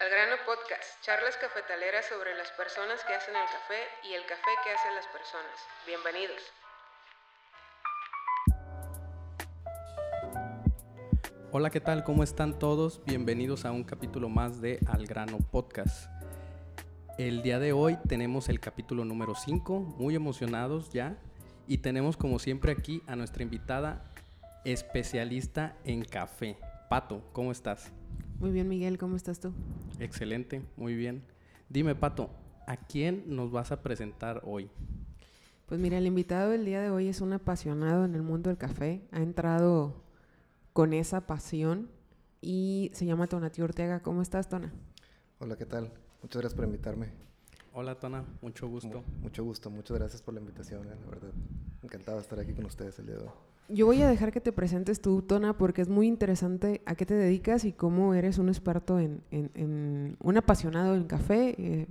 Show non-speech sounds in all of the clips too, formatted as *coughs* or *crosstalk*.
Al grano podcast, charlas cafetaleras sobre las personas que hacen el café y el café que hacen las personas. Bienvenidos. Hola, ¿qué tal? ¿Cómo están todos? Bienvenidos a un capítulo más de Al grano podcast. El día de hoy tenemos el capítulo número 5, muy emocionados ya, y tenemos como siempre aquí a nuestra invitada especialista en café. Pato, ¿cómo estás? Muy bien, Miguel, ¿cómo estás tú? Excelente, muy bien. Dime, Pato, ¿a quién nos vas a presentar hoy? Pues mira, el invitado del día de hoy es un apasionado en el mundo del café. Ha entrado con esa pasión y se llama Tonati Ortega. ¿Cómo estás, Tona? Hola, ¿qué tal? Muchas gracias por invitarme. Hola, Tona, mucho gusto. mucho gusto, muchas gracias por la invitación, eh, la verdad. Encantado de estar aquí con ustedes el día de hoy. Yo voy a dejar que te presentes tú, Tona, porque es muy interesante a qué te dedicas y cómo eres un experto en, en, un apasionado en café, eh,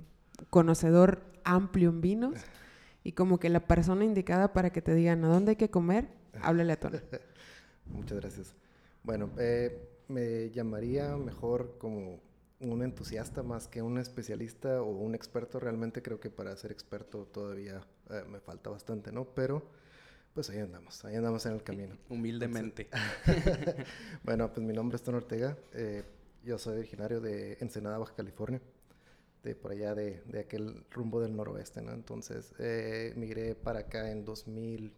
conocedor amplio en vinos *laughs* y como que la persona indicada para que te digan a dónde hay que comer, háblale a Tona. *laughs* Muchas gracias. Bueno, eh, me llamaría mejor como un entusiasta más que un especialista o un experto. Realmente creo que para ser experto todavía eh, me falta bastante, ¿no? Pero pues ahí andamos, ahí andamos en el camino. *laughs* Humildemente. *laughs* bueno, pues mi nombre es Ton Ortega. Eh, yo soy originario de Ensenada, Baja California, de por allá de, de aquel rumbo del noroeste, ¿no? Entonces eh, migré para acá en 2000,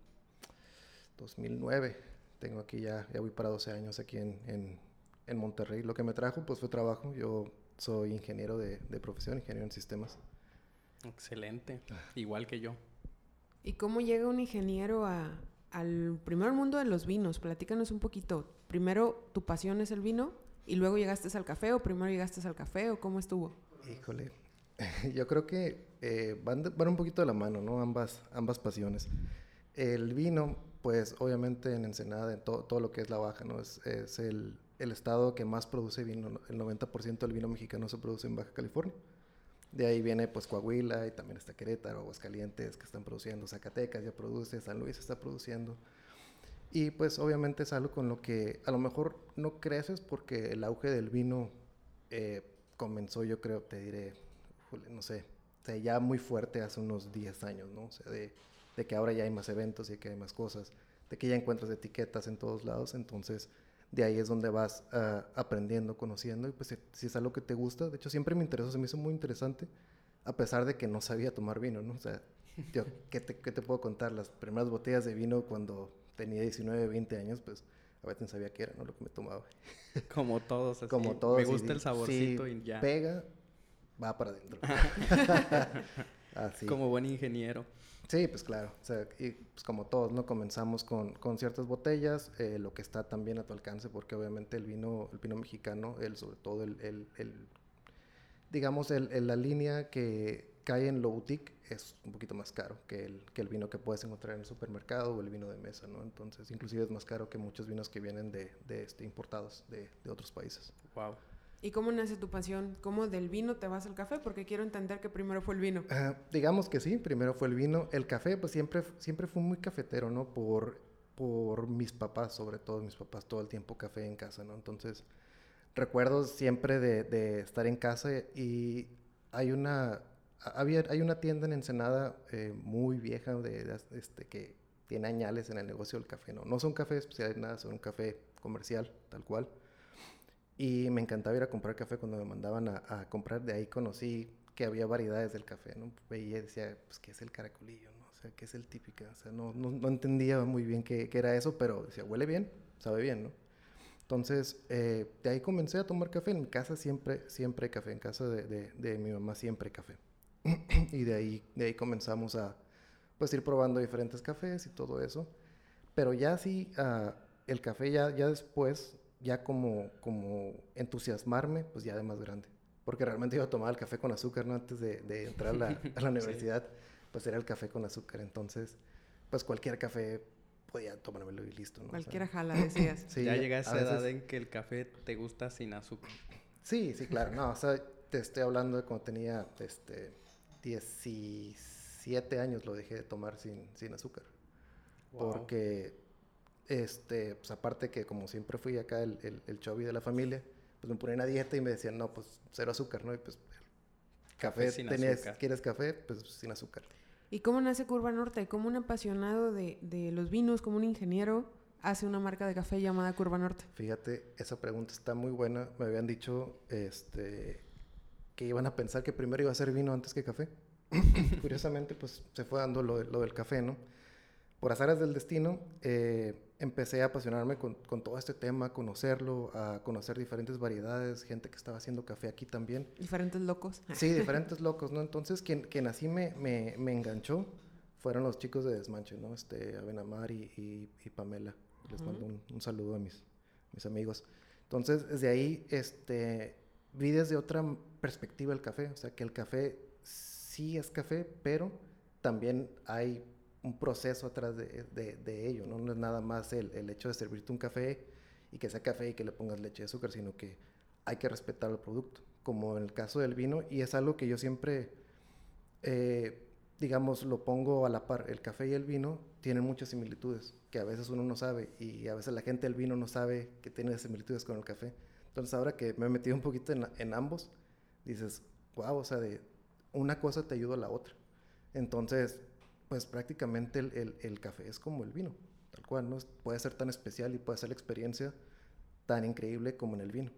2009. Tengo aquí ya, ya voy para 12 años aquí en, en, en Monterrey. Lo que me trajo pues fue trabajo. Yo soy ingeniero de, de profesión, ingeniero en sistemas. Excelente, igual que yo. ¿Y cómo llega un ingeniero al primer mundo de los vinos? Platícanos un poquito. Primero, tu pasión es el vino y luego llegaste al café o primero llegaste al café o cómo estuvo? Híjole, *laughs* yo creo que eh, van, van, un poquito de la mano, ¿no? Ambas, ambas pasiones. El vino, pues obviamente en Ensenada, en todo lo que es la Baja, ¿no? Es, es el, el estado que más produce vino, el 90% del vino mexicano se produce en Baja California. De ahí viene pues Coahuila y también está Querétaro, Aguascalientes que están produciendo, Zacatecas ya produce, San Luis está produciendo. Y pues obviamente es algo con lo que a lo mejor no creces porque el auge del vino eh, comenzó yo creo, te diré, no sé, ya muy fuerte hace unos 10 años, ¿no? O sea, de, de que ahora ya hay más eventos y que hay más cosas, de que ya encuentras etiquetas en todos lados, entonces de ahí es donde vas uh, aprendiendo, conociendo, y pues si, es algo que te gusta, de hecho siempre me interesó, se me hizo muy interesante, a pesar de que no sabía tomar vino, ¿no? O sea, yo, ¿qué te, ¿qué te, puedo contar? Las primeras botellas de vino cuando tenía 19, 20 años, pues a veces sabía qué era, ¿no? Lo que me tomaba. Como todos, así. Como todos. Me gusta el saborcito si y ya. pega, va para adentro. *laughs* así. Como buen ingeniero. Sí, pues claro. O sea, y pues como todos, ¿no? Comenzamos con, con ciertas botellas, eh, lo que está también a tu alcance, porque obviamente el vino, el vino mexicano, el, sobre todo el, el, el digamos, el, el, la línea que cae en lo boutique es un poquito más caro que el, que el vino que puedes encontrar en el supermercado o el vino de mesa, ¿no? Entonces, inclusive es más caro que muchos vinos que vienen de, de este, importados de, de otros países. Wow. ¿Y cómo nace tu pasión? ¿Cómo del vino te vas al café? Porque quiero entender que primero fue el vino. Uh, digamos que sí, primero fue el vino. El café, pues siempre, siempre fue muy cafetero, ¿no? Por, por mis papás, sobre todo mis papás, todo el tiempo café en casa, ¿no? Entonces, recuerdo siempre de, de estar en casa y hay una, había, hay una tienda en Ensenada eh, muy vieja de, este, que tiene añales en el negocio del café, ¿no? No son café especial, nada, son un café comercial, tal cual. Y me encantaba ir a comprar café cuando me mandaban a, a, comprar. De ahí conocí que había variedades del café, ¿no? Veía y decía, pues, ¿qué es el caracolillo, no? O sea, ¿qué es el típico? O sea, no, no, no entendía muy bien qué, qué, era eso, pero decía, huele bien, sabe bien, ¿no? Entonces, eh, de ahí comencé a tomar café. En mi casa siempre, siempre café. En casa de, de, de mi mamá siempre café. *clears throat* y de ahí, de ahí comenzamos a, pues, ir probando diferentes cafés y todo eso. Pero ya sí, uh, el café ya, ya después ya como, como entusiasmarme, pues ya de más grande. Porque realmente yo tomaba el café con azúcar, ¿no? Antes de, de entrar a la, *laughs* a la universidad, sí. pues era el café con azúcar. Entonces, pues cualquier café podía tomármelo y listo, ¿no? Cualquiera o sea, *clears throat* jala, decías. sí, ya llega a esa edad en que el café te gusta sin azúcar. Sí, sí, claro. No, o sea, te estoy hablando de cuando tenía, este, 17 años lo dejé de tomar sin, sin azúcar. Wow. Porque este, pues aparte que como siempre fui acá el, el, el chubby de la familia, pues me ponían a dieta y me decían, no, pues cero azúcar, ¿no? Y pues Café café, sin tenías, azúcar. ¿quieres café? Pues sin azúcar. ¿Y cómo nace Curva Norte? ¿Cómo un apasionado de, de los vinos, como un ingeniero, hace una marca de café llamada Curva Norte? Fíjate, esa pregunta está muy buena. Me habían dicho este, que iban a pensar que primero iba a ser vino antes que café. *coughs* Curiosamente, pues se fue dando lo, lo del café, ¿no? Por azares del destino, eh, empecé a apasionarme con, con todo este tema, conocerlo, a conocer diferentes variedades, gente que estaba haciendo café aquí también. Diferentes locos. *laughs* Sí, diferentes locos, ¿no? Entonces, quien, quien así me, me, me enganchó fueron los chicos de Desmanche, ¿no? Este, Abenamar y, y, y Pamela. Les Ujú. mando un, un saludo a mis, mis amigos. Entonces, desde ahí, este, vi desde otra perspectiva el café. O sea, que el café sí es café, pero también hay un proceso atrás de, de- ello, ¿no? No es nada más el, el hecho de servirte un café y que sea café y que le pongas leche y azúcar, sino que hay que respetar el producto, como en el caso del vino, y es algo que yo siempre, eh, digamos, lo pongo a la par. El café y el vino tienen muchas similitudes, que a veces uno no sabe, y a veces la gente del vino no sabe que tiene similitudes con el café. Entonces, ahora que me he metido un poquito en, en ambos, dices, wow, o sea, de una cosa te ayuda a la otra. Entonces, pues prácticamente el, el- el café es como el vino, tal cual, ¿no? Puede ser tan especial y puede ser la experiencia tan increíble como en el vino.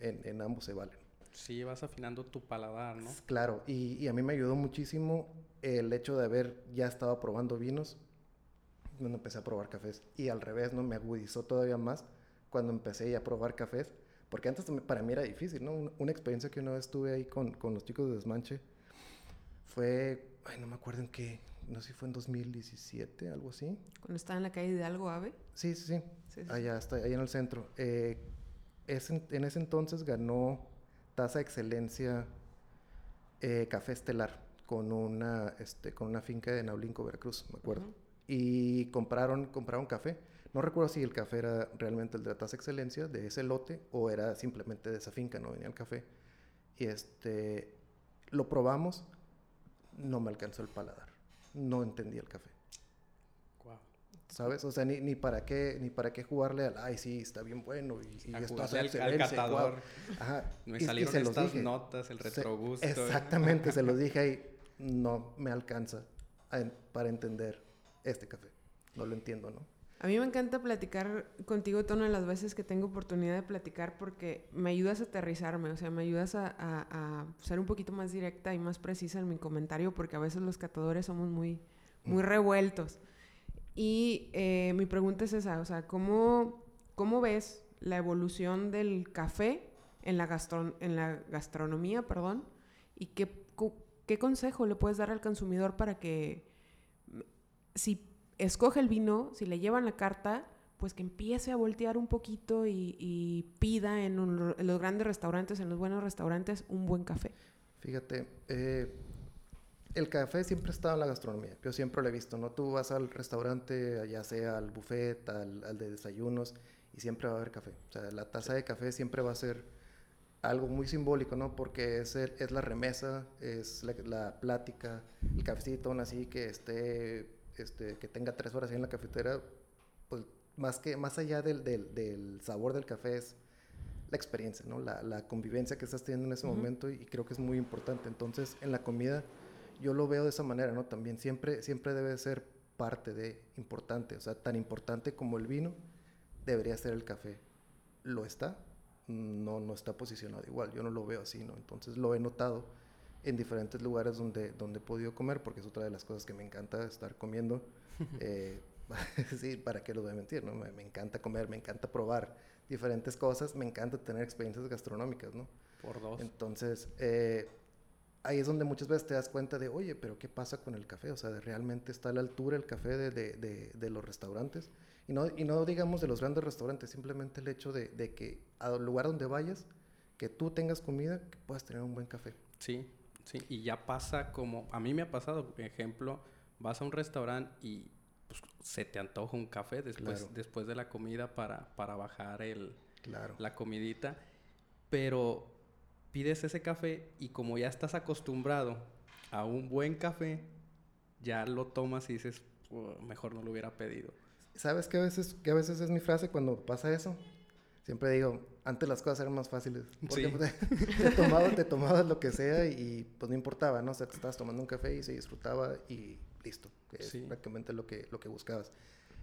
En, en ambos se valen. Sí, vas afinando tu paladar, ¿no? Claro, y, y a mí me ayudó muchísimo el hecho de haber ya estado probando vinos cuando empecé a probar cafés. Y al revés, ¿no? Me agudizó todavía más cuando empecé ya a probar cafés. Porque antes para mí era difícil, ¿no? Un- Una experiencia que una vez tuve ahí con, con los chicos de Desmanche fue, ay, no me acuerdo en qué, no sé si fue en 2017, algo así. Cuando estaba en la calle de Algo Ave. Sí, sí, sí. Sí, sí, sí. Allá está, allá en el centro. Eh, es en, en ese entonces ganó Taza de Excelencia eh, Café Estelar con una, este, con una finca de Naulinco, Veracruz, me acuerdo. Y compraron, compraron café. No recuerdo si el café era realmente el de la Taza de Excelencia, de ese lote, o era simplemente de esa finca, no venía el café. Y este, lo probamos, no me alcanzó el paladar. No entendí el café. ¿Sabes? O sea, ni, ni para qué ni para qué jugarle al, ay, sí, está bien bueno y, esto hace al- al catador. guau". Ajá. Me y- y salieron se los estas dije. notas, el Se- retrogusto. exactamente, se los *laughs* dije ahí. No me alcanza a para entender este café. No lo entiendo, ¿no? A mí me encanta platicar contigo, Tono, las veces que tengo oportunidad de platicar porque me ayudas a aterrizarme, o sea, me ayudas a, a- a ser un poquito más directa y más precisa en mi comentario porque a veces los catadores somos muy, muy revueltos. Y eh, mi pregunta es esa, o sea, ¿cómo, cómo ves la evolución del café en la, gastron- en la gastronomía, perdón? ¿Y qué, qué consejo le puedes dar al consumidor para que mm, si escoge el vino, si le llevan la carta, pues que empiece a voltear un poquito y, pida en, los grandes restaurantes, en los buenos restaurantes, un buen café. Fíjate, eh, el café siempre estado en la gastronomía. Yo siempre lo he visto, ¿no? Tú vas al restaurante, ya sea al buffet, al, al de desayunos, y siempre va a haber café. O sea, la taza de café siempre va a ser algo muy simbólico, ¿no? Porque es, es la remesa, es la, la plática, el cafecito, aún así que esté, este, que tenga tres horas ahí en la cafetera, pues más, que, más allá del, del, del sabor del café es la experiencia, ¿no? La, la convivencia que estás teniendo en ese Ujú. momento y, y creo que es muy importante. Entonces, en la comida yo lo veo de esa manera, ¿no? También siempre, siempre debe ser parte de importante, o sea, tan importante como el vino debería ser el café. ¿Lo está? No, no está posicionado igual, yo no lo veo así, ¿no? Entonces lo he notado en diferentes lugares donde, donde he podido comer, porque es otra de las cosas que me encanta estar comiendo. *laughs* Eh, *laughs* sí, para qué lo voy a mentir, ¿no? Me, me encanta comer, me encanta probar diferentes cosas, me encanta tener experiencias gastronómicas, ¿no? Por dos. Entonces, eh, ahí es donde muchas veces te das cuenta de, oye, pero ¿qué pasa con el café? O sea, ¿realmente está a la altura el café de, de- de- de los restaurantes? Y no, y no digamos de los grandes restaurantes, simplemente el hecho de, de que al lugar donde vayas, que tú tengas comida, que puedas tener un buen café. Sí, sí. Y ya pasa como... A mí me ha pasado, por ejemplo, vas a un restaurante y pues, se te antoja un café después, Claro. después de la comida para, para bajar el, Claro. la comidita. Pero pides ese café y como ya estás acostumbrado a un buen café, ya lo tomas y dices, "Oh, mejor no lo hubiera pedido. ¿Sabes qué a veces, qué a veces es mi frase cuando pasa eso? Siempre digo, antes las cosas eran más fáciles. Porque Sí. pues, *laughs* te, tomabas, te tomabas lo que sea y pues no importaba, ¿no? O sea, te estabas tomando un café y se disfrutaba y listo. Que Sí. es prácticamente lo que, lo que buscabas.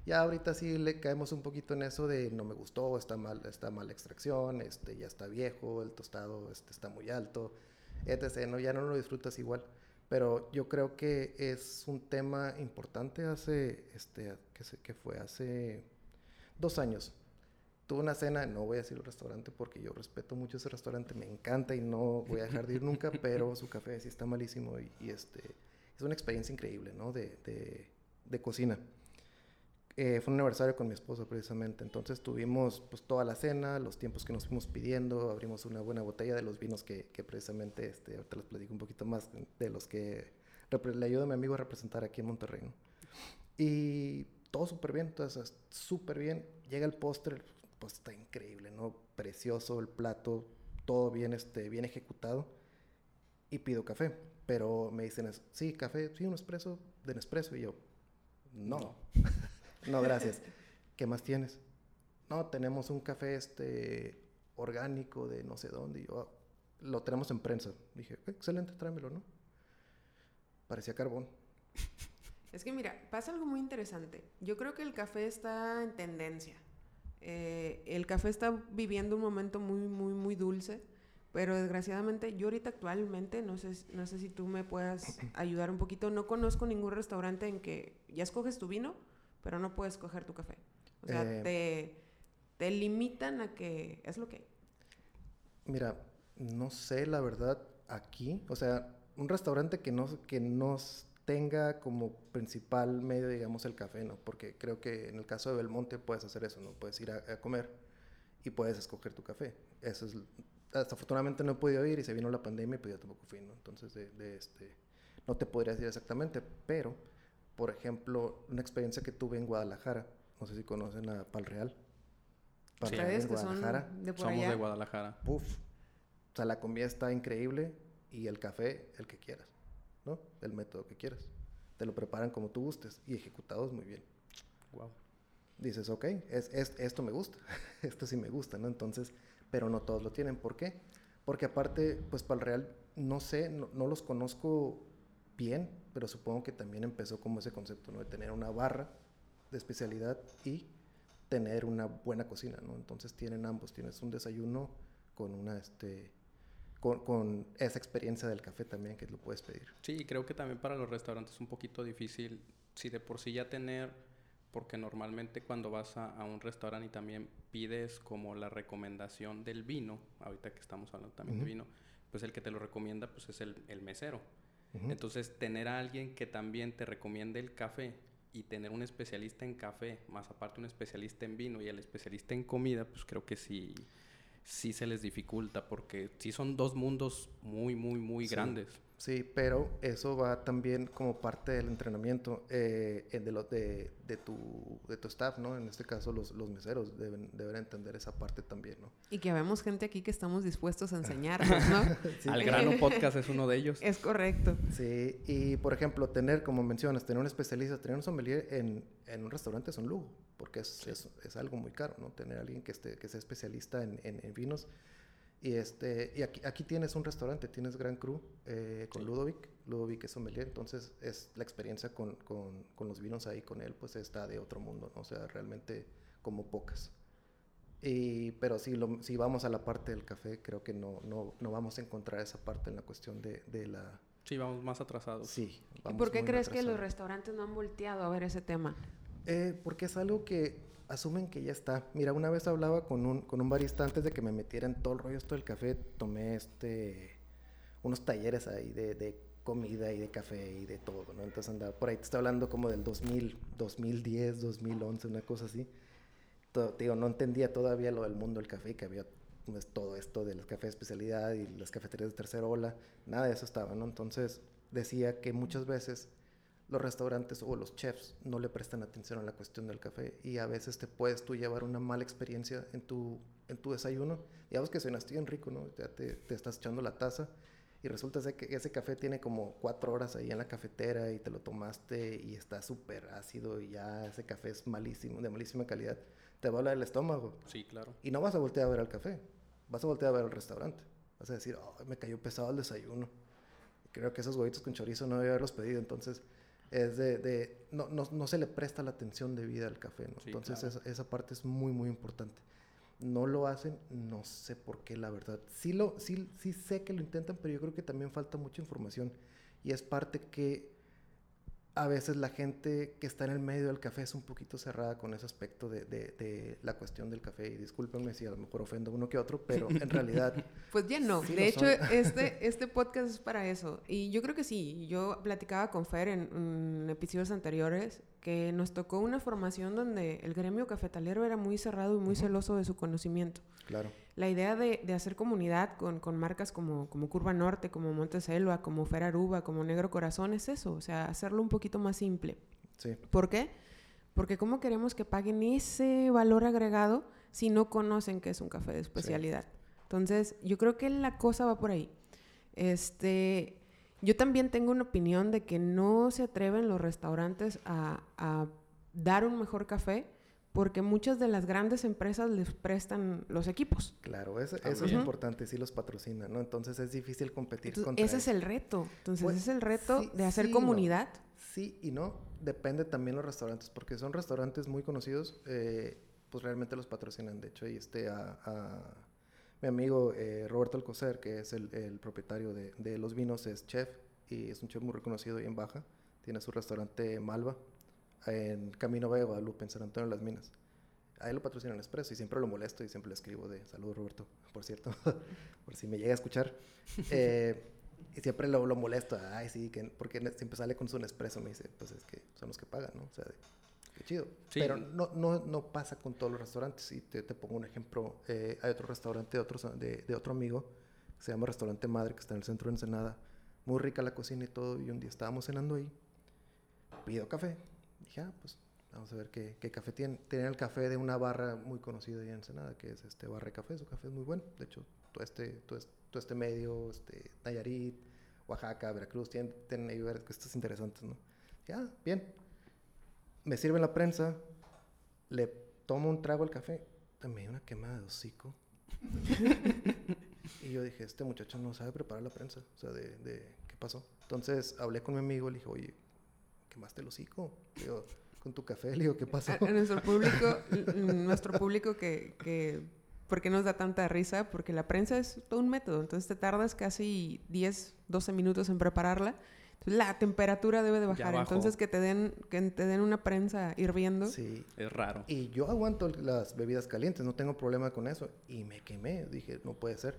Ya ahorita sí le caemos un poquito en eso de no me gustó, está mal, está mal la extracción, este, ya está viejo, el tostado este, está muy alto, etc. ¿no? Ya no lo disfrutas igual. Pero yo creo que es un tema importante hace, este, que, se- que fue hace dos años. Tuve una cena, no voy a decir el restaurante porque yo respeto mucho ese restaurante, me encanta y no voy a dejar de ir nunca, *laughs* pero su café sí está malísimo y, y, este, es una experiencia increíble, ¿no? De, de, de cocina. Eh, fue un aniversario con mi esposa precisamente, entonces tuvimos pues toda la cena, los tiempos que nos fuimos pidiendo, abrimos una buena botella de los vinos que, que precisamente, este, ahorita les platico un poquito más de los que le ayuda a mi amigo a representar aquí en Monterrey, ¿no? Y todo súper bien, entonces súper bien, llega el postre, pues está increíble, ¿no? Precioso el plato, todo bien, este, bien ejecutado y pido café, pero me dicen, sí, café, sí, un espresso de Nespresso y yo, no. *laughs* No, gracias. ¿Qué más tienes? No, tenemos un café este orgánico de no sé dónde. Y yo, "Ah, lo tenemos en prensa. Dije, excelente, tráemelo, ¿no? Parecía carbón. *laughs* Es que mira, pasa algo muy interesante. Yo creo que el café está en tendencia. Eh, el café está viviendo un momento muy, muy, muy dulce, pero desgraciadamente yo ahorita actualmente, no sé, no sé si tú me puedas *clears throat* ayudar un poquito, no conozco ningún restaurante en que ya escoges tu vino, pero no puedes escoger tu café. O sea, Eh. te, te limitan a que es lo que hay. Mira, no sé la verdad aquí. O sea, un restaurante que no, que nos tenga como principal medio, digamos, el café, ¿no? Porque creo que en el caso de Belmonte puedes hacer eso, ¿no? Puedes ir a, a comer y puedes escoger tu café. Eso es... Desafortunadamente no he podido ir y se vino la pandemia y pues yo tampoco fui, ¿no? Entonces, de, de este... No te podría decir exactamente, pero, por ejemplo, una experiencia que tuve en Guadalajara, no sé si conocen a Pal Real. Pal Real Ustedes en Guadalajara. de por Somos allá. de Guadalajara. Puf. O sea, la comida está increíble y el café, el que quieras, ¿no? El método que quieras. Te lo preparan como tú gustes y ejecutados muy bien. Wow. Dices, ok, es, es- esto me gusta, *laughs* esto sí me gusta, ¿no? Entonces, pero no todos lo tienen. ¿Por qué? Porque aparte, pues para el Real, no sé, no, no los conozco bien, pero supongo que también empezó como ese concepto, ¿no? De tener una barra de especialidad y tener una buena cocina, ¿no? Entonces tienen ambos, tienes un desayuno con una, este, con, con esa experiencia del café también que lo puedes pedir. Sí, creo que también para los restaurantes es un poquito difícil, si de por sí ya tener, porque normalmente cuando vas a, a un restaurante y también pides como la recomendación del vino, ahorita que estamos hablando también Ujú. de vino, pues el que te lo recomienda pues es el, el mesero. Ujú. Entonces, tener a alguien que también te recomiende el café y tener un especialista en café, más aparte un especialista en vino y el especialista en comida, pues creo que sí, sí se les dificulta porque sí son dos mundos muy, muy, muy Sí. grandes. Sí, pero eso va también como parte del entrenamiento eh, de, lo, de, de, tu, de tu staff, ¿no? En este caso los, los meseros deben, deben entender esa parte también, ¿no? Y que vemos gente aquí que estamos dispuestos a enseñarnos, ¿no? *laughs* Sí. Al grano podcast es uno de ellos. es correcto. Sí, y por ejemplo, tener, como mencionas, tener un especialista, tener un sommelier en, en un restaurante es un lujo, porque es, es, es algo muy caro, ¿no? Tener a alguien que, esté, que sea especialista en, en, en vinos. Y, este, y aquí, aquí tienes un restaurante, tienes Gran Cru eh, con Sí. Ludovic, Ludovic es sommelier, entonces es la experiencia con, con, con los vinos ahí con él, pues está de otro mundo, ¿no? O sea, realmente como pocas. Y, pero si, lo, si vamos a la parte del café, creo que no, no, no vamos a encontrar esa parte en la cuestión de, de la... Sí, vamos más atrasados. Sí. ¿Y vamos por qué crees que los restaurantes no han volteado a ver ese tema? Eh, porque es algo que asumen que ya está. Mira, una vez hablaba con un, con un barista antes de que me metiera en todo el rollo esto del café, tomé este unos talleres ahí de, de comida y de café y de todo, ¿no? Entonces andaba por ahí, te estoy hablando como del 2000, 2010, 2011, una cosa así. To- te digo, no entendía todavía lo del mundo del café, que había pues, todo esto de los cafés de especialidad y las cafeterías de tercera ola, nada de eso estaba, ¿no? Entonces decía que muchas veces los restaurantes o los chefs no le prestan atención a la cuestión del café y a veces te puedes tú llevar una mala experiencia en tu, en tu desayuno. Digamos que suena bien rico, ¿no? Ya te, te estás echando la taza y resulta ser que ese café tiene como cuatro horas ahí en la cafetera y te lo tomaste y está súper ácido y ya ese café es malísimo, de malísima calidad. te va a hablar el estómago. Sí, claro. Y no vas a voltear a ver al café, vas a voltear a ver al restaurante. Vas a decir, "Ay, me cayó pesado el desayuno. Creo que esos huevitos con chorizo no debía haberlos pedido. Entonces, es de, de- no, no, no se le presta la atención debida al café. ¿no? Sí, Entonces, claro. esa, esa parte es muy, muy importante. No lo hacen, no sé por qué, la verdad. Sí, lo, sí, sí sé que lo intentan, pero yo creo que también falta mucha información. Y es parte que a veces la gente que está en el medio del café es un poquito cerrada con ese aspecto de, de- de la cuestión del café. Y discúlpenme si a lo mejor ofendo a uno que otro, pero en realidad *laughs* Pues ya no. Sí de hecho, son. *laughs* este, este podcast es para eso. Y yo creo que sí. Yo platicaba con Fer en, en episodios anteriores que nos tocó una formación donde el gremio cafetalero era muy cerrado y muy celoso de su conocimiento. Claro, La idea de, de hacer comunidad con, con marcas como, como Curva Norte, como Monteselva, como Fer Aruba, como Negro Corazón es eso. O sea, hacerlo un poquito más simple. sí, ¿Por qué? Porque ¿cómo queremos que paguen ese valor agregado si no conocen que es un café de especialidad? Entonces, yo creo que la cosa va por ahí. Este, yo también tengo una opinión de que no se atreven los restaurantes a, a dar un mejor café porque muchas de las grandes empresas les prestan los equipos. claro. Eso, eso es importante, sí los patrocinan, ¿no? Entonces es difícil competir Entonces, contra ese es el reto. Entonces, Pues, ese es el reto sí- de hacer sí y no. comunidad. Sí y no, depende también los restaurantes, porque son restaurantes muy conocidos, eh, pues realmente los patrocinan. De hecho, ahí este a, a mi amigo eh, Roberto Alcocer, que es el, el propietario de, de los vinos, es chef y es un chef muy reconocido ahí en Baja. Tiene su restaurante Malva en Camino Valle de Guadalupe, en San Antonio de las Minas. Ahí lo patrocinan Expreso y siempre lo molesto y siempre le escribo de saludos Roberto, por cierto, *laughs* por si me llega a escuchar. Eh, y siempre lo, lo molesto, ay, sí, que, porque siempre sale con su Nespresso, me dice, pues es que son los que pagan, ¿no? O sea, de- qué chido. Sí. Pero no, no, no pasa con todos los restaurantes. Y te, te pongo un ejemplo, eh, hay otro restaurante de, otro, de, de otro amigo, que se llama Restaurante Madre, que está en el centro de Ensenada. Muy rica la cocina y todo, y un día estábamos cenando ahí, pido café. Dije, ah, pues vamos a ver qué, qué café tienen. Tienen el café de una barra muy conocida ahí en Ensenada, que es este Barra Café. Su café es muy bueno. De hecho, todo este, todo este, todo este medio, este, Nayarit, Oaxaca, Veracruz, tienen, tienen ahí cosas interesantes, ¿no? Ya, bien. Me sirven la prensa, le tomo un trago al café, me dio una quemada de hocico. *laughs* y yo dije, este muchacho no sabe preparar la prensa. O sea, de, de ¿qué pasó? Entonces hablé con mi amigo, le dije, oye, quemaste el hocico. Digo, con tu café, le digo, ¿qué pasó? A, a nuestro público, *laughs* nuestro público que, que, ¿por qué nos da tanta risa? Porque la prensa es todo un método, entonces te tardas casi 10, 12 minutos en prepararla. La temperatura debe de bajar, entonces que te den que te den una prensa hirviendo. Sí. Es raro. Y yo aguanto las bebidas calientes, no tengo problema con eso. Y me quemé, dije, no puede ser.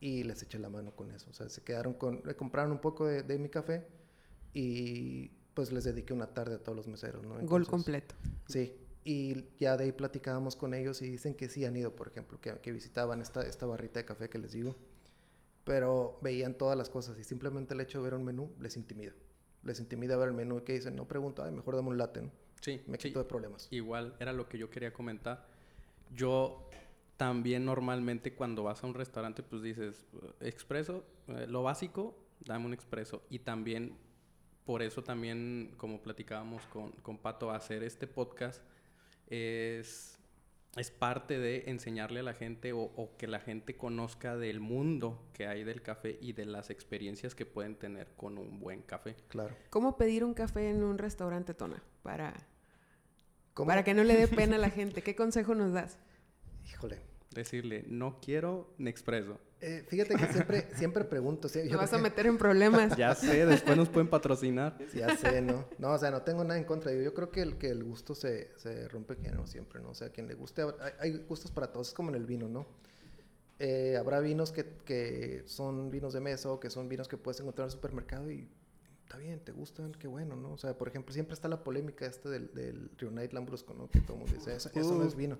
Y les eché la mano con eso. O sea, se quedaron con, le compraron un poco de, de mi café y pues les dediqué una tarde a todos los meseros, ¿no? Gol Entonces, completo. Sí, y ya de ahí platicábamos con ellos y dicen que sí han ido, por ejemplo, que, que visitaban esta, esta barrita de café que les digo, pero veían todas las cosas y simplemente el hecho de ver un menú les intimida. Les intimida ver el menú y que dicen, no pregunto, ay, mejor dame un latte, ¿no? Sí, Me sí. quito de problemas. Igual era lo que yo quería comentar. Yo también normalmente cuando vas a un restaurante pues dices, "Eh, expreso, eh, lo básico, dame un expreso. Y también, por eso también, como platicábamos con, con Pato, hacer este podcast es, es parte de enseñarle a la gente o, o que la gente conozca del mundo que hay del café y de las experiencias que pueden tener con un buen café. Claro. ¿Cómo pedir un café en un restaurante, Tona? Para, ¿Cómo? para que no le dé pena a la gente. ¿Qué consejo nos das? Híjole. Decirle, no quiero Nespresso. Eh, fíjate que siempre, *laughs* siempre pregunto. ¿sí? Te Yo vas a que- meter en problemas. Ya sé, después nos pueden patrocinar. *laughs* Ya sé, ¿no? No, o sea, no tengo nada en contra. Yo, yo creo que el, que el gusto se, se rompe género siempre, ¿no? O sea, quien le guste, hay, hay gustos para todos, es como en el vino, ¿no? Eh, habrá vinos que, que son vinos de mesa o que son vinos que puedes encontrar en el supermercado y está bien, te gustan, qué bueno, ¿no? O sea, por ejemplo, siempre está la polémica esta del, del Rio Night Lambrusco, ¿no? Que todo el mundo dice, eso, eso no es vino.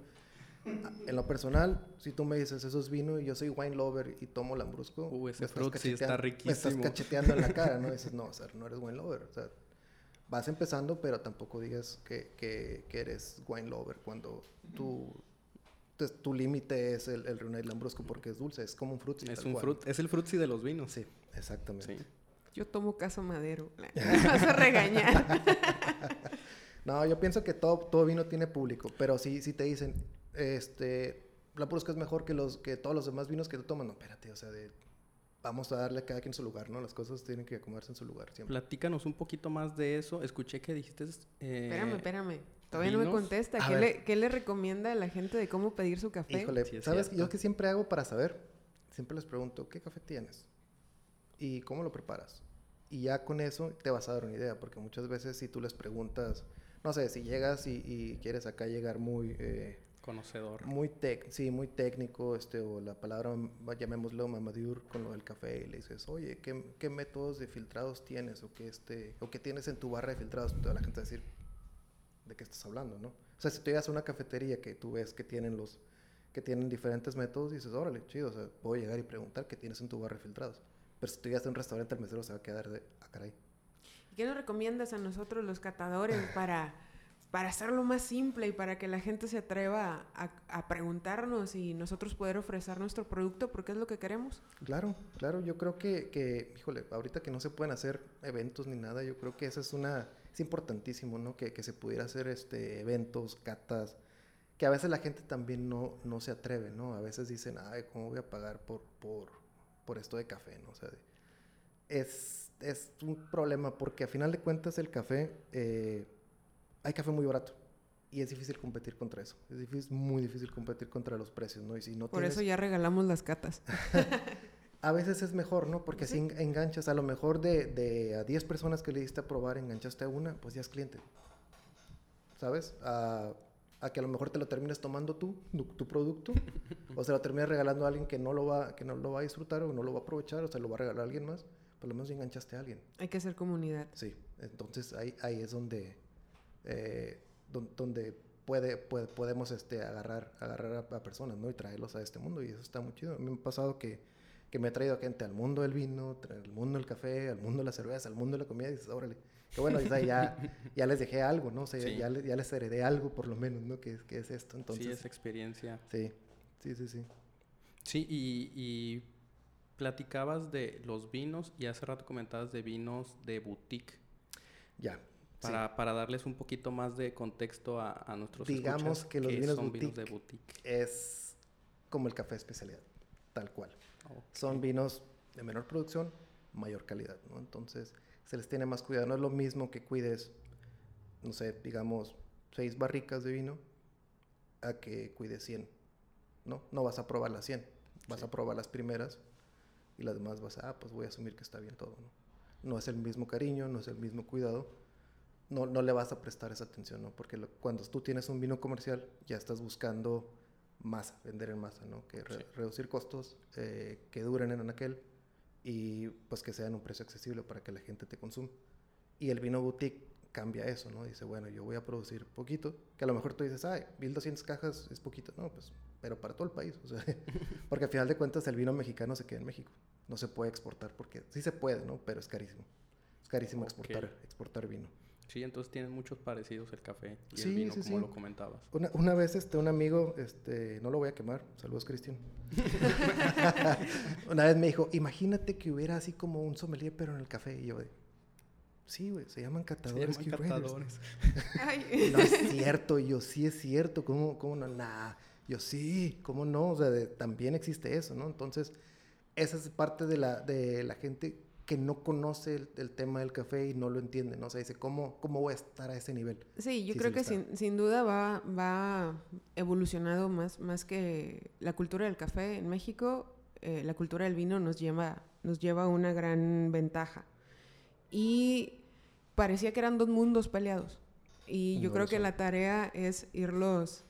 En lo personal, si tú me dices eso es vino y yo soy wine lover y tomo Lambrusco, Uh, ese me estás fruit sí está cacheteando- Me riquísimo. estás cacheteando en la cara, ¿no? *laughs* Dices, no, o sea, no eres wine lover. O sea, vas empezando, pero tampoco digas que, que, que eres wine lover cuando tu, tu, tu límite es el, el Lambrusco porque es dulce, es como un fruit. Es un fruit, es el frutzi de los vinos. Sí, exactamente. Sí. Yo tomo caso madero. *laughs* Me *laughs* vas a regañar. No, yo pienso que todo, todo vino tiene público, pero si, si te dicen, este, la Purusca es mejor que, los, que todos los demás vinos que tú tomas, no, espérate, o sea, de, vamos a darle a cada quien su lugar, ¿no? Las cosas tienen que acomodarse en su lugar siempre. Platícanos un poquito más de eso. Escuché que dijiste... Eh, espérame, espérame. Todavía no me contesta. ¿Qué le, ¿Qué le, recomienda a la gente de cómo pedir su café? Híjole, ¿sabes? Yo que siempre hago para saber, siempre les pregunto, ¿qué café tienes? ¿Y cómo lo preparas? Y ya con eso te vas a dar una idea, porque muchas veces si tú les preguntas, no sé, si llegas y, quieres acá llegar muy... Eh, Conocedor. Muy tec sí, muy técnico, este, o la palabra, llamémoslo mamadur con lo del café, y le dices, oye, ¿qué, ¿qué, métodos de filtrados tienes? O qué, este, o qué tienes en tu barra de filtrados, toda la gente va a decir, ¿de qué estás hablando, no? O sea, si tú llegas a una cafetería que tú ves que tienen los, que tienen diferentes métodos, dices, órale, chido, o sea, puedo llegar y preguntar qué tienes en tu barra de filtrados. Pero si tú llegas a un restaurante, el mesero se va a quedar de, ah, caray. ¿Y qué nos recomiendas a nosotros los catadores para para hacerlo más simple y para que la gente se atreva a, preguntarnos y nosotros poder ofrecer nuestro producto porque es lo que queremos. Claro, claro, yo creo que, que, híjole, ahorita que no se pueden hacer eventos ni nada, yo creo que eso es una, es importantísimo, ¿no? Que, que se pudiera hacer este, eventos, catas, que a veces la gente también no, no se atreve, ¿no? A veces dicen, ay, ¿cómo voy a pagar por, por, por esto de café, ¿no? O sea, es, es un problema porque a final de cuentas el café... Eh, hay café muy barato. Y es difícil competir contra eso. Es difícil, muy difícil competir contra los precios, ¿no? Y si no Por eso ya regalamos las catas. *laughs* a veces es mejor, ¿no? Porque si enganchas, a lo mejor de, de a 10 personas que le diste a probar, enganchaste a una, pues ya es cliente. ¿Sabes? A, a que a lo mejor te lo termines tomando tú, tu, producto, *laughs* o se lo termines regalando a alguien que no, lo va, que no lo va a disfrutar o no lo va a aprovechar, o se lo va a regalar a alguien más, por lo menos enganchaste a alguien. Hay que hacer comunidad. Sí, entonces ahí, ahí es donde, eh, donde puede, podemos este, agarrar, agarrar a, personas ¿no? y traerlos a este mundo. Y eso está muy chido. A mí me ha pasado que, que me ha traído gente al mundo del vino, al mundo del café, al mundo de la cerveza, al mundo de la comida. Y dices, órale, que bueno, ya, *laughs* ya les dejé algo, ¿no? O sea, ya, ya, les heredé algo por lo menos, ¿no? Que, que es esto. Entonces, sí, es experiencia. Sí, sí, sí, sí. Sí, y, y platicabas de los vinos y hace rato comentabas de vinos de boutique. Ya, para, para, darles un poquito más de contexto a, a nuestros Digamos que los vinos, boutique de boutique es como el café especialidad, tal cual. Son vinos de menor producción, mayor calidad, ¿no? Entonces, se les tiene más cuidado. No es lo mismo que cuides, no sé, digamos, seis barricas de vino a que cuides 100, ¿no? No vas a probar las 100, vas a probar las primeras y las demás vas a, ah, pues voy a asumir que está bien todo, ¿no? No es el mismo cariño, no es el mismo cuidado no, no le vas a prestar esa atención, ¿no? Porque cuando tú tienes un vino comercial, ya estás buscando masa, vender en masa, ¿no? Que reducir costos, eh, que duren en aquel y pues que sean un precio accesible para que la gente te consuma. Y el vino boutique cambia eso, ¿no? Dice, bueno, yo voy a producir poquito, que a lo mejor tú dices, ay, 1200 cajas es poquito. No, pues, pero para todo el país, o sea, *laughs* porque al final de cuentas el vino mexicano se queda en México. No se puede exportar porque sí se puede, ¿no? Pero es carísimo. Es carísimo exportar, exportar vino. Sí, entonces tienen muchos parecidos el café y el vino, como lo comentabas. Una, una, vez este, un amigo, este, no lo voy a quemar, saludos Cristian. *laughs* una vez me dijo, imagínate que hubiera así como un sommelier pero en el café. Y yo, sí, güey, se llaman catadores. Se llaman catadores. *laughs* no es cierto, yo sí es cierto, ¿cómo, cómo no? Nah, yo sí, ¿cómo no? O sea, también existe eso, ¿no? Entonces, esa es parte de la, de la gente que no conoce el, tema del café y no lo entiende, ¿no? O sea, dice, ¿cómo, cómo voy a estar a ese nivel? Sí, yo creo que sin, sin, duda va, va evolucionado más, más que la cultura del café en México, eh, la cultura del vino nos lleva, nos lleva una gran ventaja. Y parecía que eran dos mundos peleados. Y yo creo que la tarea es irlos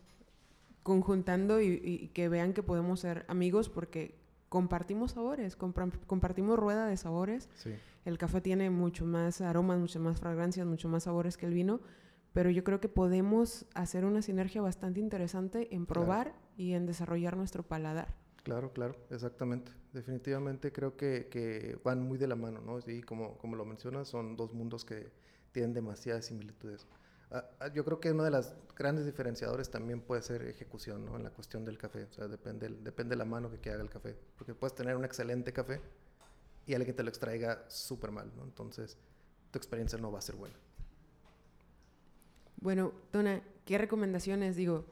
conjuntando y, y, que vean que podemos ser amigos porque compartimos sabores, compartimos rueda de sabores. El café tiene mucho más aromas, mucho más fragancias, mucho más sabores que el vino, pero yo creo que podemos hacer una sinergia bastante interesante en probar y en desarrollar nuestro paladar. Claro, claro, exactamente. Definitivamente creo que, que van muy de la mano, ¿no? Y como, como lo mencionas, son dos mundos que tienen demasiadas similitudes. Ah, ah, yo creo que uno de los grandes diferenciadores también puede ser ejecución, ¿no? En la cuestión del café. O sea, depende, depende de la mano que, que haga el café. Porque puedes tener un excelente café y alguien te lo extraiga súper mal, ¿no? Entonces, tu experiencia no va a ser buena. Bueno, Tona, ¿qué recomendaciones? Digo,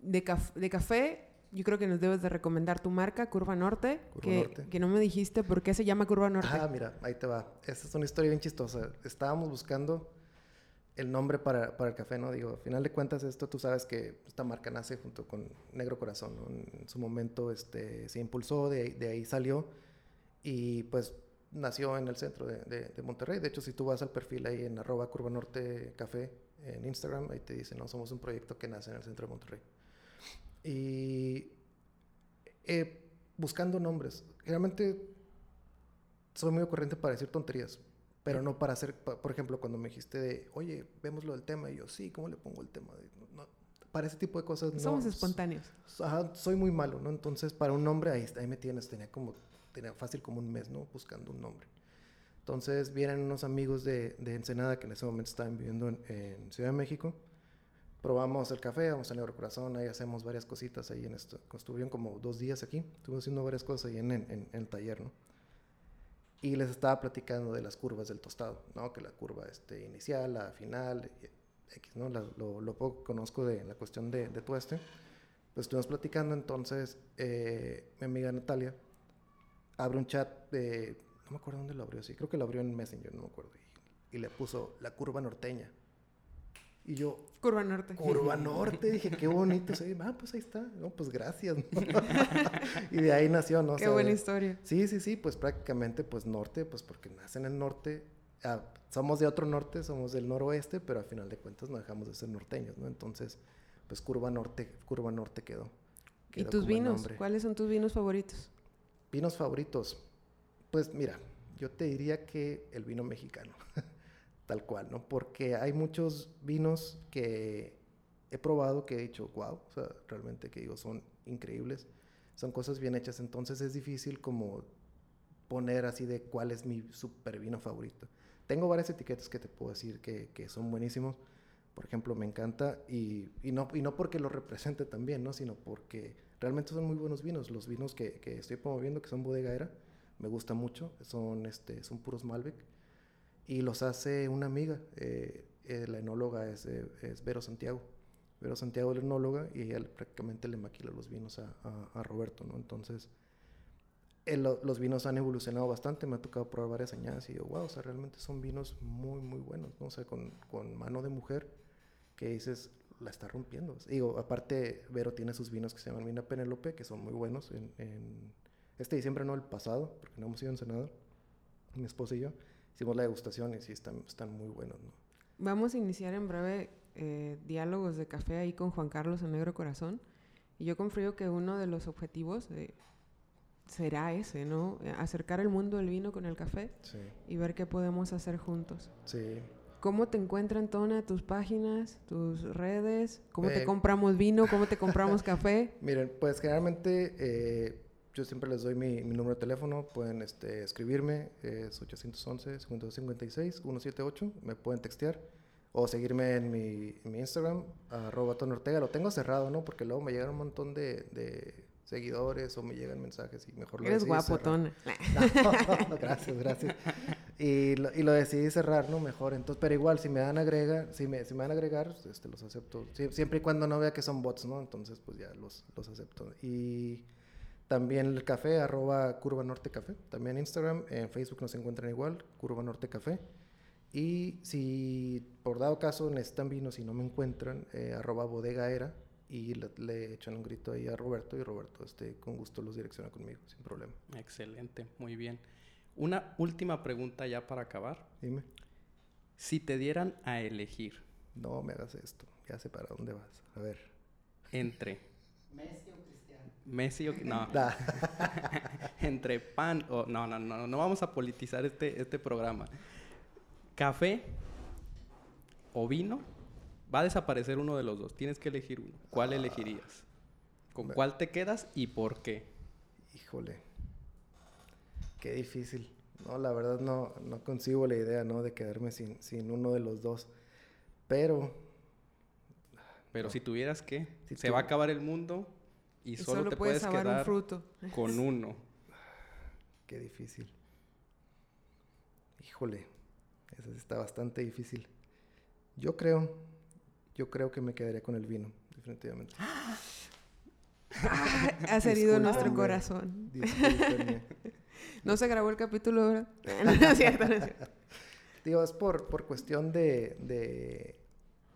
de, de café, yo creo que nos debes de recomendar tu marca, Curva Norte, que, que no me dijiste por qué se llama Curva Norte. Ah, mira, ahí te va. Esta es una historia bien chistosa. Estábamos buscando el nombre para, para, el café, ¿no? Digo, al final de cuentas, esto tú sabes que esta marca nace junto con Negro Corazón, ¿no? En su momento este, se impulsó, de, de ahí salió y pues nació en el centro de, de, Monterrey. De hecho, si tú vas al perfil ahí en arroba curva norte café en Instagram, ahí te dice, no, somos un proyecto que nace en el centro de Monterrey. Y eh, buscando nombres, realmente soy muy ocurrente para decir tonterías, pero no para hacer, por ejemplo, cuando me dijiste de, oye, vemos lo del tema, y yo, sí, ¿cómo le pongo el tema? para ese tipo de cosas Somos espontáneos. soy muy malo, ¿no? Entonces, para un nombre, ahí, ahí me tienes, tenía como, tenía fácil como un mes, ¿no? Buscando un nombre. Entonces, vienen unos amigos de, de Ensenada que en ese momento estaban viviendo en, Ciudad de México. Probamos el café, vamos a Negro Corazón, ahí hacemos varias cositas ahí en esto. Estuvieron como dos días aquí, estuvimos haciendo varias cosas ahí en, en, en el taller, ¿no? Y les estaba platicando de las curvas del tostado, ¿no? Que la curva este, inicial, la final, X, ¿no? lo, lo, poco que conozco de la cuestión de, de tueste. Pues estuvimos platicando, entonces eh, mi amiga Natalia abre un chat de, no me acuerdo dónde lo abrió, sí, creo que lo abrió en Messenger, no me acuerdo, y le puso la curva norteña. Y yo... Curva Norte. Curva Norte. Dije, qué bonito. ah, pues ahí está. No, pues gracias. *laughs* y de ahí nació, ¿no? Qué buena historia. Sí, sí, sí. Pues prácticamente, pues norte, pues porque nacen en el norte. Ah, somos de otro norte, somos del noroeste, pero al final de cuentas no dejamos de ser norteños, ¿no? Entonces, pues Curva Norte, Curva Norte quedó. ¿Y tus vinos? ¿Cuáles son tus vinos favoritos? Vinos favoritos. Pues mira, yo te diría que el vino mexicano *laughs* tal cual, ¿no? Porque hay muchos vinos que he probado que he dicho, wow, o sea, realmente que digo, son increíbles, son cosas bien hechas, entonces es difícil como poner así de cuál es mi super vino favorito. Tengo varias etiquetas que te puedo decir que, que son buenísimos, por ejemplo, me encanta y, y, no, y no porque lo represente también, ¿no? Sino porque realmente son muy buenos vinos, los vinos que, que estoy promoviendo, que son bodega era, me gustan mucho, son, este, son puros Malbec y los hace una amiga, eh, eh, la enóloga es, es, Vero Santiago. Vero Santiago es la enóloga y ella prácticamente le maquila los vinos a, a, Roberto, ¿no? Entonces, los vinos han evolucionado bastante, me ha tocado probar varias añadas y digo, wow, o sea, realmente son vinos muy, muy buenos, ¿no? O sea, con, con mano de mujer que dices, la está rompiendo. Digo, aparte, Vero tiene sus vinos que se llaman Mina Penelope, que son muy buenos. En, en este diciembre, no el pasado, porque no hemos ido en Senado, mi esposa y yo hicimos la degustación y sí, están, están muy buenos, ¿no? Vamos a iniciar en breve eh, diálogos de café ahí con Juan Carlos en Negro Corazón. Y yo confío que uno de los objetivos será ese, ¿no? Acercar el mundo del vino con el café y ver qué podemos hacer juntos. Sí. ¿Cómo te encuentran, Tona, tus páginas, tus redes? ¿Cómo te eh, compramos vino? ¿Cómo te compramos café? *laughs* Miren, pues generalmente eh, yo siempre les doy mi, número de teléfono, pueden este, escribirme, es 811-5256-178, me pueden textear o seguirme en mi, Instagram, arroba Ortega. Lo tengo cerrado, ¿no? Porque luego me llegan un montón de, seguidores o me llegan mensajes y mejor lo Eres guapo, Tona. *laughs* gracias, gracias. Y lo, y lo, decidí cerrar, ¿no? Mejor. Entonces, pero igual, si me dan agregar, si me, si me dan agregar, este, los acepto. siempre y cuando no vea que son bots, ¿no? Entonces, pues ya los, los acepto. Y... También el café, arroba Curva Norte Café. También Instagram, en Facebook nos encuentran igual, Curva Norte Café. Y si por dado caso necesitan vino, si no me encuentran, eh, arroba bodega era y le, echan un grito ahí a Roberto y Roberto este, con gusto los direcciona conmigo, sin problema. Excelente, muy bien. Una última pregunta ya para acabar. Dime. Si te dieran a elegir. No me hagas esto, ya sé para dónde vas. A ver. Entre. Messi o no. *laughs* Entre pan o no, no, no, no vamos a politizar este, este programa. Café o vino, va a desaparecer uno de los dos. Tienes que elegir uno. ¿Cuál elegirías? ¿Con cuál te quedas y por qué? Híjole. Qué difícil. No, la verdad no, no consigo la idea, ¿no? De quedarme sin, sin uno de los dos. Pero... Pero si tuvieras que, se va a acabar el mundo, y, solo, te puedes, quedar fruto. *laughs* con uno. *sighs* Qué difícil. Híjole, eso está bastante difícil. Yo creo, yo creo que me quedaría con el vino, definitivamente. *gasps* *laughs* Ah, has herido nuestro corazón. *laughs* no se grabó el capítulo, ¿verdad? No, es cierto, no es cierto. Digo, es por, por cuestión de, de,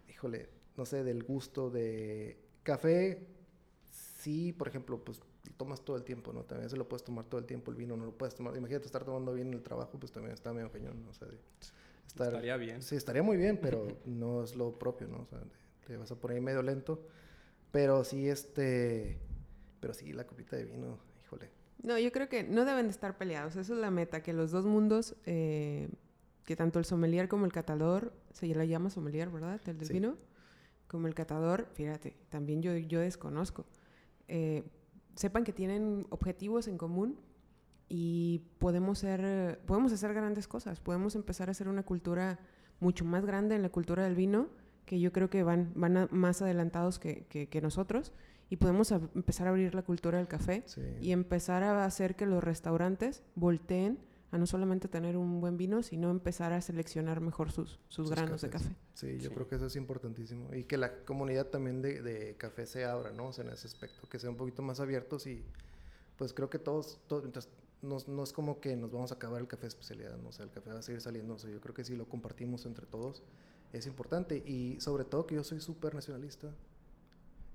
híjole, no sé, del gusto de café. Sí, por ejemplo, pues tomas todo el tiempo, ¿no? También se lo puedes tomar todo el tiempo, el vino no lo puedes tomar. Imagínate estar tomando bien en el trabajo, pues también está medio cañón, ¿no? O sea, estaría bien. Sí, estaría muy bien, pero *laughs* no es lo propio, ¿no? O sea, te vas a poner ahí medio lento. Pero sí, este, pero sí, la copita de vino, híjole. No, yo creo que no deben de estar peleados. Esa es la meta, que los dos mundos, eh, que tanto el sommelier como el catador, se le llama sommelier, ¿verdad? El del vino, como el catador, fíjate, también yo, yo desconozco. Eh, sepan que tienen objetivos en común y podemos, ser, podemos hacer grandes cosas. Podemos empezar a hacer una cultura mucho más grande en la cultura del vino, que yo creo que van, van más adelantados que, que, nosotros. Y podemos empezar a abrir la cultura del café y empezar a hacer que los restaurantes volteen a no solamente tener un buen vino, sino empezar a seleccionar mejor sus, sus, granos de café. Sí, yo creo que eso es importantísimo. Y que la comunidad también de, de café se abra, ¿no? O sea, en ese aspecto, que sea un poquito más abiertos y pues creo que todos, todos no, no, es como que nos vamos a acabar el café de especialidad, ¿no? O sea, el café va a seguir saliendo, o sea, yo creo que si lo compartimos entre todos es importante y sobre todo que yo soy súper nacionalista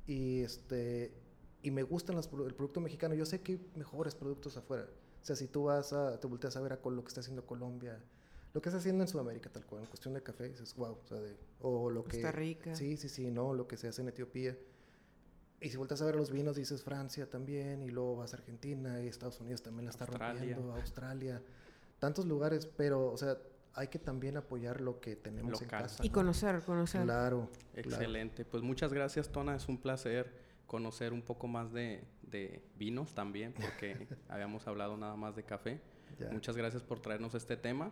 y este y me gustan los, el producto mexicano, yo sé que hay mejores productos afuera. O sea, si tú vas a, te volteas a ver a lo que está haciendo Colombia, lo que está haciendo en Sudamérica, tal cual, en cuestión de café, dices, wow, o sea, de, o lo Costa Rica. Sí, sí, sí, no, lo que se hace en Etiopía. Y si vueltas a ver los vinos, dices Francia también, y luego vas a Argentina, y Estados Unidos también la está rompiendo, Australia, tantos lugares, pero, o sea, hay que también apoyar lo que tenemos en casa. Y conocer, conocer. Claro. Excelente. Pues muchas gracias, Tona, es un placer conocer un poco más de, de vinos también, porque *laughs* habíamos hablado nada más de café. Muchas gracias por traernos este tema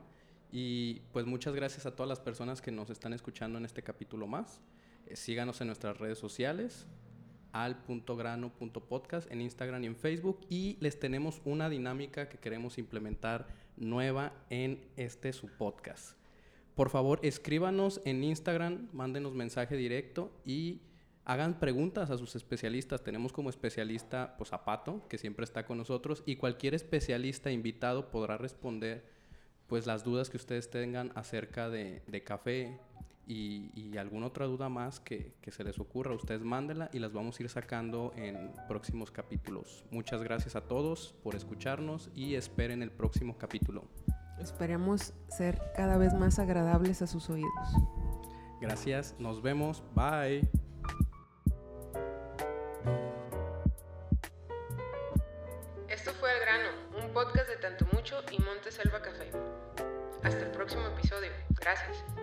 y pues muchas gracias a todas las personas que nos están escuchando en este capítulo más. Eh, síganos en nuestras redes sociales al.grano.podcast en Instagram y en Facebook y les tenemos una dinámica que queremos implementar nueva en este su podcast. Por favor, escríbanos en Instagram, mándenos mensaje directo y hagan preguntas a sus especialistas. Tenemos como especialista pues, a Pato, que siempre está con nosotros, y cualquier especialista invitado podrá responder pues, las dudas que ustedes tengan acerca de, café y, alguna otra duda más que, que, se les ocurra. Ustedes mándenla y las vamos a ir sacando en próximos capítulos. Muchas gracias a todos por escucharnos y esperen el próximo capítulo. Esperemos ser cada vez más agradables a sus oídos. Gracias, nos vemos, bye. Gracias.